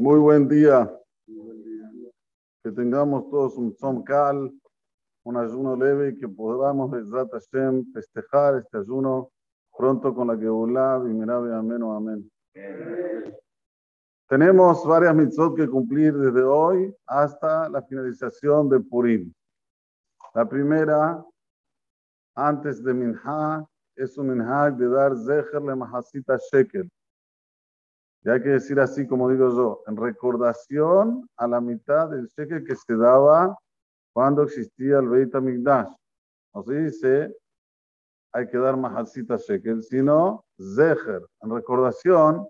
Muy buen día. Que tengamos todos un cal, un ayuno leve y que podamos, Hashem, festejar este ayuno pronto con la que y Mirabe, amén o amén. Tenemos varias mitzvot que cumplir desde hoy hasta la finalización de Purim. La primera, antes de Minha, es un Minha de dar Zecher le Mahasita Shekel y hay que decir así, como digo yo, en recordación a la mitad del cheque que se daba cuando existía el Beit HaMikdash. Se dice, hay que dar majasita shekel, sino zeher, en recordación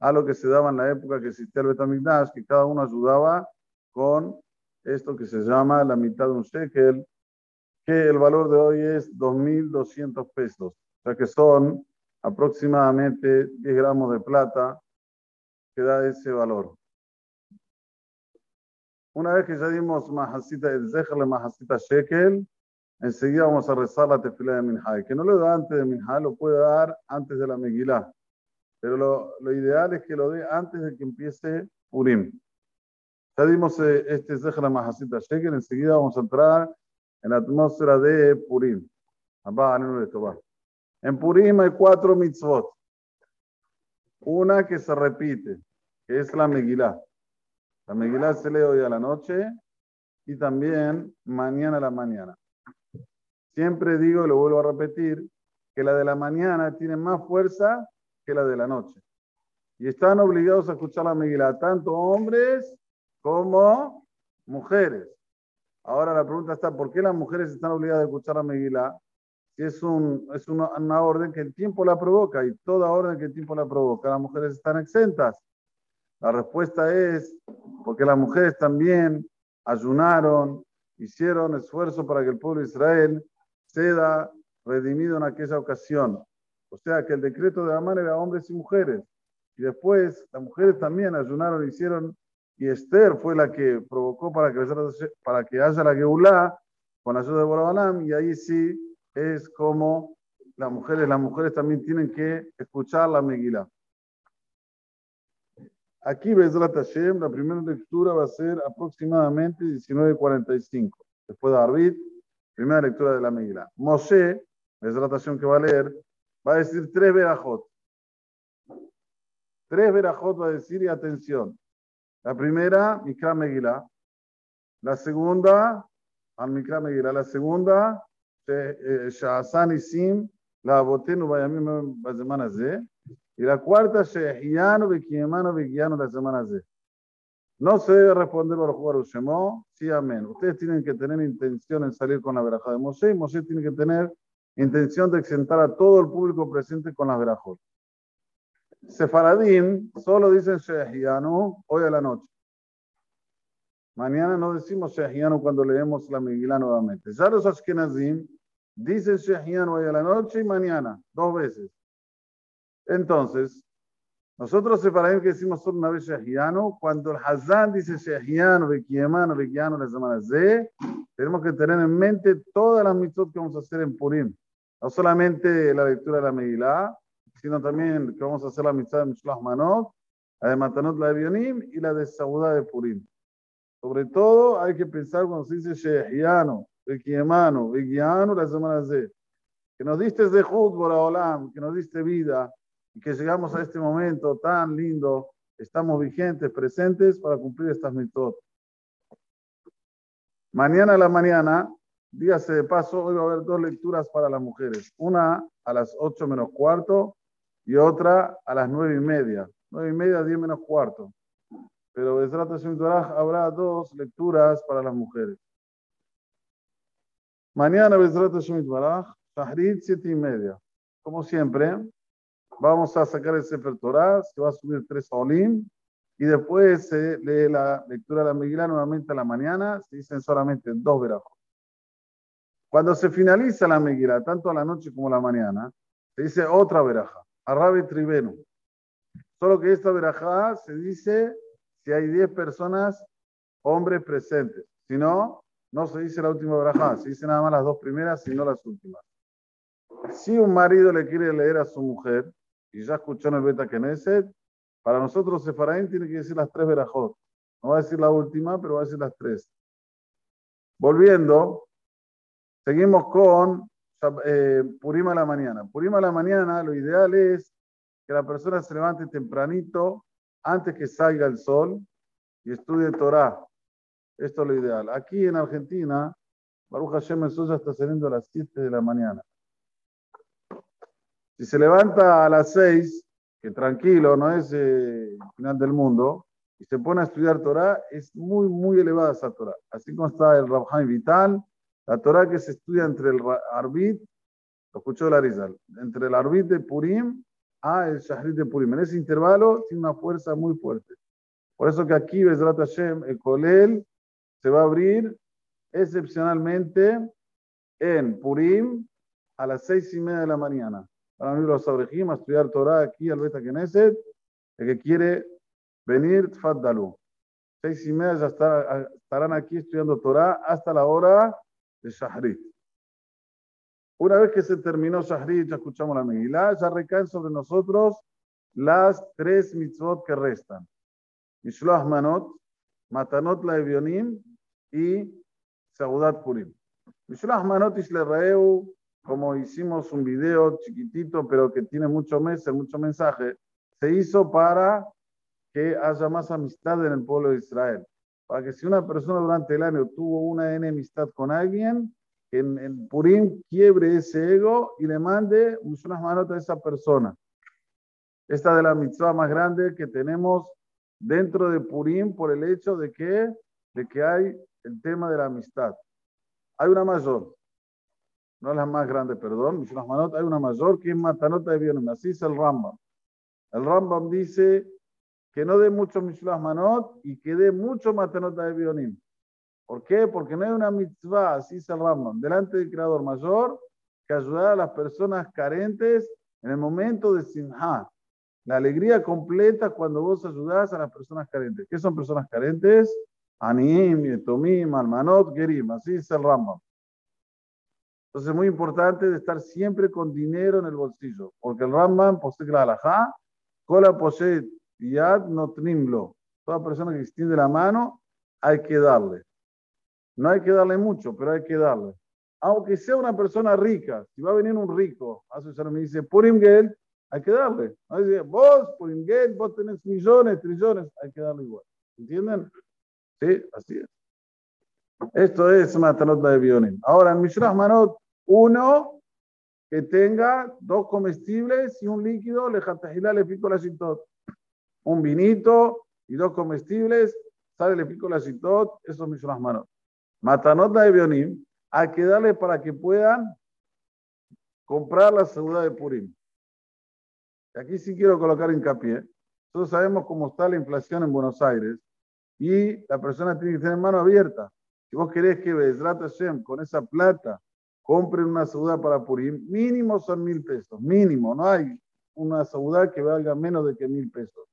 a lo que se daba en la época que existía el Beit HaMikdash, que cada uno ayudaba con esto que se llama la mitad de un shekel, que el valor de hoy es 2.200 pesos, o sea que son aproximadamente 10 gramos de plata, que da ese valor. Una vez que ya dimos Mahasita, el Zecherle Mahasita Shekel, enseguida vamos a rezar la tefila de Minhai. Que no lo da antes de Minhai, lo puede dar antes de la Megilá. Pero lo, lo, ideal es que lo dé antes de que empiece Purim. Ya dimos eh, este Zecherle Mahasita Shekel, enseguida vamos a entrar en la atmósfera de Purim. En Purim hay cuatro mitzvot. Una que se repite, que es la Megilá. La Megilá se lee hoy a la noche y también mañana a la mañana. Siempre digo, y lo vuelvo a repetir, que la de la mañana tiene más fuerza que la de la noche. Y están obligados a escuchar la Megilá, tanto hombres como mujeres. Ahora la pregunta está, ¿por qué las mujeres están obligadas a escuchar la Megilá? Es, un, es una, orden que el tiempo la provoca y toda orden que el tiempo la provoca, las mujeres están exentas. La respuesta es porque las mujeres también ayunaron, hicieron esfuerzo para que el pueblo de Israel sea redimido en aquella ocasión. O sea que el decreto de Amán era hombres y mujeres. Y después las mujeres también ayunaron, hicieron, y Esther fue la que provocó para que, para que haya la Geulá con ayuda de Borobalam, y ahí sí es como las mujeres, las mujeres también tienen que escuchar la Megilá. Aquí, Bezrat Hashem, la primera lectura va a ser aproximadamente 19.45. Después de Arvid, primera lectura de la Megilá. Moshe, Bezrat Hashem que va a leer, va a decir tres verajot. Tres verajot va a decir y atención. La primera, Mikra Megilá. La segunda, al Mikra Megilá. La segunda, שעשה ניסים לאבותינו בימים בזמן הזה, y la cuarta, שהחיינו וקיימנו והגיענו לזמן הזה. No se debe responder por jugar Ushemó, sí, amén. Ustedes tienen que tener intención en salir con la veraja de Moshe, y Moshe tiene que tener intención de exentar a todo el público presente con las verajot. Sefaradín solo dicen Shehianu hoy a la noche. Mañana no decimos Shehianu cuando leemos la Megilá nuevamente. Ya los Ashkenazim dicen Shehianu hoy a la noche y mañana, dos veces. Entonces, nosotros separamos que decimos solo una vez Shehianu, cuando el Hazán dice Shehianu, Bekiemanu, Bekianu, la semana Z, tenemos que tener en mente todas las mitzvot que vamos a hacer en Purim. No solamente la lectura de la Megilá, sino también que vamos a hacer la mitzvah de Mishloach Manot, la de Matanot, la de Bionim y la de Saudá de Purim. Sobre todo hay que pensar cuando se dice Shehiano, Bekiemano, Bekiano, la semana Z. Que nos diste de Olam, que nos diste vida y que llegamos a este momento tan lindo, estamos vigentes, presentes para cumplir estas mitzvot. Mañana a la mañana, dígase de paso, hoy va a haber dos lecturas para las mujeres. Una a las 8 menos cuarto y otra a las nueve y media. Nueve y media, 10 menos cuarto pero Bezrat Hashem habrá dos lecturas para las mujeres. Mañana Bezrat Hashem Baraj, Tahrid, siete y media. Como siempre, vamos a sacar el Sefer Torah, se va a subir tres Olim, y después se lee la lectura de la Megilá nuevamente a la mañana, se dicen solamente dos verajos. Cuando se finaliza la Megilá, tanto a la noche como a la mañana, se dice otra veraja, Arabe Tribenu. Solo que esta verajá se dice si hay 10 personas, hombres presentes. Si no, no se dice la última braja, se dice nada más las dos primeras y no las últimas. Si un marido le quiere leer a su mujer, y ya escuchó en el Beta Knesset, Para nosotros, Sefaraim tiene que decir las tres verajot. No va a decir la última, pero va a decir las tres. Volviendo, seguimos con eh, Purima a la mañana. Purima a la mañana, lo ideal es que la persona se levante tempranito, antes que salga el sol, y estudie Torah. Esto es lo ideal. Aquí en Argentina, Baruch Hashem, el sol ya está saliendo a las 7 de la mañana. Si se levanta a las 6, que tranquilo, no es el final del mundo, y se pone a estudiar Torah, es muy, muy elevada esa Torah. Así como está el Rabhaim Vital, la Torah que se estudia entre el Arbit, lo escuchó la Rizal, entre el Arbit de Purim a el Shahrit de Purim. En ese intervalo tiene una fuerza muy fuerte. Por eso que aquí, Bezrat Hashem, el Kolel se va a abrir excepcionalmente en Purim a las seis y media de la mañana. Para venir los Abrejim a estudiar Torah aquí al Beta Knesset, el que quiere venir, Tfaddalu. Seis y media ya estarán aquí estudiando Torah hasta la hora de Shahrit. Una vez que se terminó Shahrit, ya escuchamos la Megillah, ya recaen sobre nosotros las tres mitzvot que restan. Mishloach Manot, Matanot la Evionim y Saudat Purim. Mishloach Manot Islerraeu, como hicimos un video chiquitito, pero que tiene mucho meses, mucho mensaje, se hizo para que haya más amistad en el pueblo de Israel. Para que si una persona durante el año tuvo una enemistad con alguien, en, en Purim quiebre ese ego y le mande unas manos a esa persona. Esta de la mitzvah más grande que tenemos dentro de Purim por el hecho de que, de que hay el tema de la amistad. Hay una mayor, no es la más grande, perdón, hay una mayor que es Matanota de Bionim, así es el Rambam. El Rambam dice que no dé mucho Mishloach Manot y que dé mucho Matanota de Bionim. ¿Por qué? Porque no hay una mitzvah, así dice el Rambam, delante del Creador Mayor, que ayudar a las personas carentes en el momento de Sinha. La alegría completa cuando vos ayudás a las personas carentes. ¿Qué son personas carentes? Anim, Yetomim, Almanot, Gerim. Así dice el Rambam. Entonces es muy importante de estar siempre con dinero en el bolsillo. Porque el Rambam posee la alajá, cola posee yad notnimlo. Toda persona que extiende la mano, hay que darle. No hay que darle mucho, pero hay que darle. Aunque sea una persona rica, si va a venir un rico, a su me dice, Purim Gel, hay que darle. Dice, vos, Purim Gel, vos tenés millones, trillones, hay que darle igual. ¿Entienden? Sí, así es. Esto es Matanot de Bionim. Ahora, en Mishnah Manot, uno que tenga dos comestibles y un líquido, le le pico la Un vinito y dos comestibles, sale le pico la citot, eso es Mishnah Manot. Matanot de Bionim, hay que darle para que puedan comprar la seguridad de Purim. Aquí sí quiero colocar hincapié. Todos sabemos cómo está la inflación en Buenos Aires y la persona tiene que tener mano abierta. Si vos querés que Bezrat Hashem con esa plata compren una seguridad para Purim, mínimo son mil pesos, mínimo, no hay una seguridad que valga menos de que mil pesos.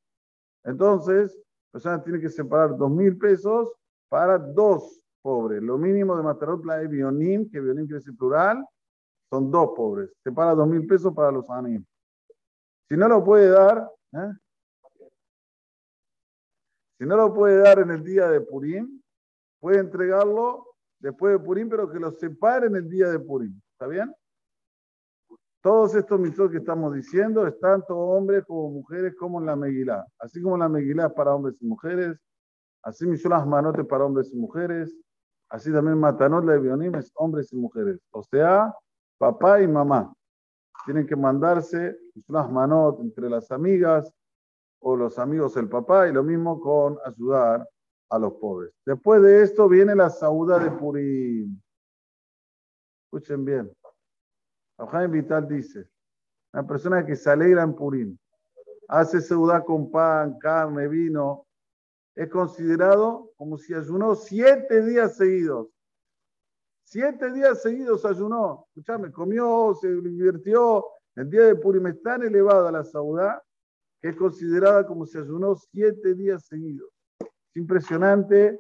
Entonces, la persona tiene que separar dos mil pesos para dos pobres. Lo mínimo de Matarot la Bionim, que Bionim quiere decir plural, son dos pobres. Se paga dos mil pesos para los anim. Si no lo puede dar, ¿eh? si no lo puede dar en el día de Purim, puede entregarlo después de Purim, pero que lo separe en el día de Purim. ¿Está bien? Todos estos mitos que estamos diciendo están tanto hombres como mujeres como en la Megilá. Así como la Megilá es para hombres y mujeres, así las Manotes para hombres y mujeres, Así también Matanot la Bionim es hombres y mujeres. O sea, papá y mamá. Tienen que mandarse unas manot entre las amigas o los amigos del papá y lo mismo con ayudar a los pobres. Después de esto viene la sauda de Purim. Escuchen bien. Abraham Vital dice, una persona que se alegra en Purim, hace sauda con pan, carne, vino, es considerado como si ayunó siete días seguidos. Siete días seguidos ayunó. Escuchame, comió, se divirtió. El día de Purim es tan elevada la saudá que es considerada como si ayunó siete días seguidos. Es impresionante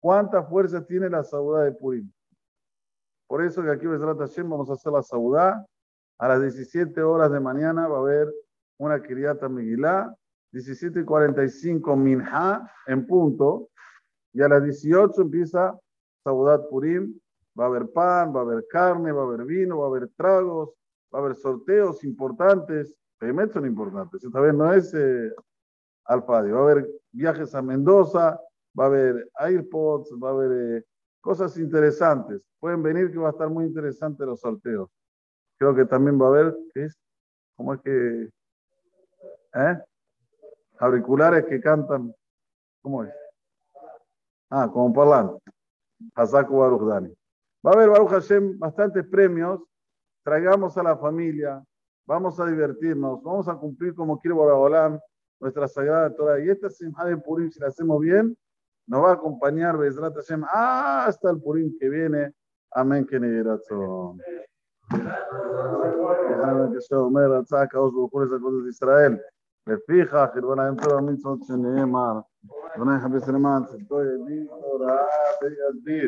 cuánta fuerza tiene la saudá de Purim. Por eso que aquí vamos a hacer la saudá. A las 17 horas de mañana va a haber una criata Megilá 17 y 45 Minha en punto. Y a las 18 empieza Saudat Purim. Va a haber pan, va a haber carne, va a haber vino, va a haber tragos, va a haber sorteos importantes. Realmente son importantes. Esta vez no es eh, Alfadi. Va a haber viajes a Mendoza, va a haber AirPods, va a haber eh, cosas interesantes. Pueden venir que va a estar muy interesante los sorteos. Creo que también va a haber, ¿qué es? ¿Cómo es que? ¿Eh? auriculares que cantan, ¿cómo es? Ah, como parlante. Hazaku Baruch Dani. Va a haber Baruch Hashem bastantes premios. Traigamos a la familia, vamos a divertirnos, vamos a cumplir como quiere Boraholam, nuestra sagrada Torah. Y esta Simha de Purim, si la hacemos bien, nos va a acompañar Bezrat Hashem hasta el Purim que viene. Amén, que negerazón. Israel. לפיכך יתבונן תורה המצוות שנאמר, אדוני חפש למען צדקו ידין תורה וידיר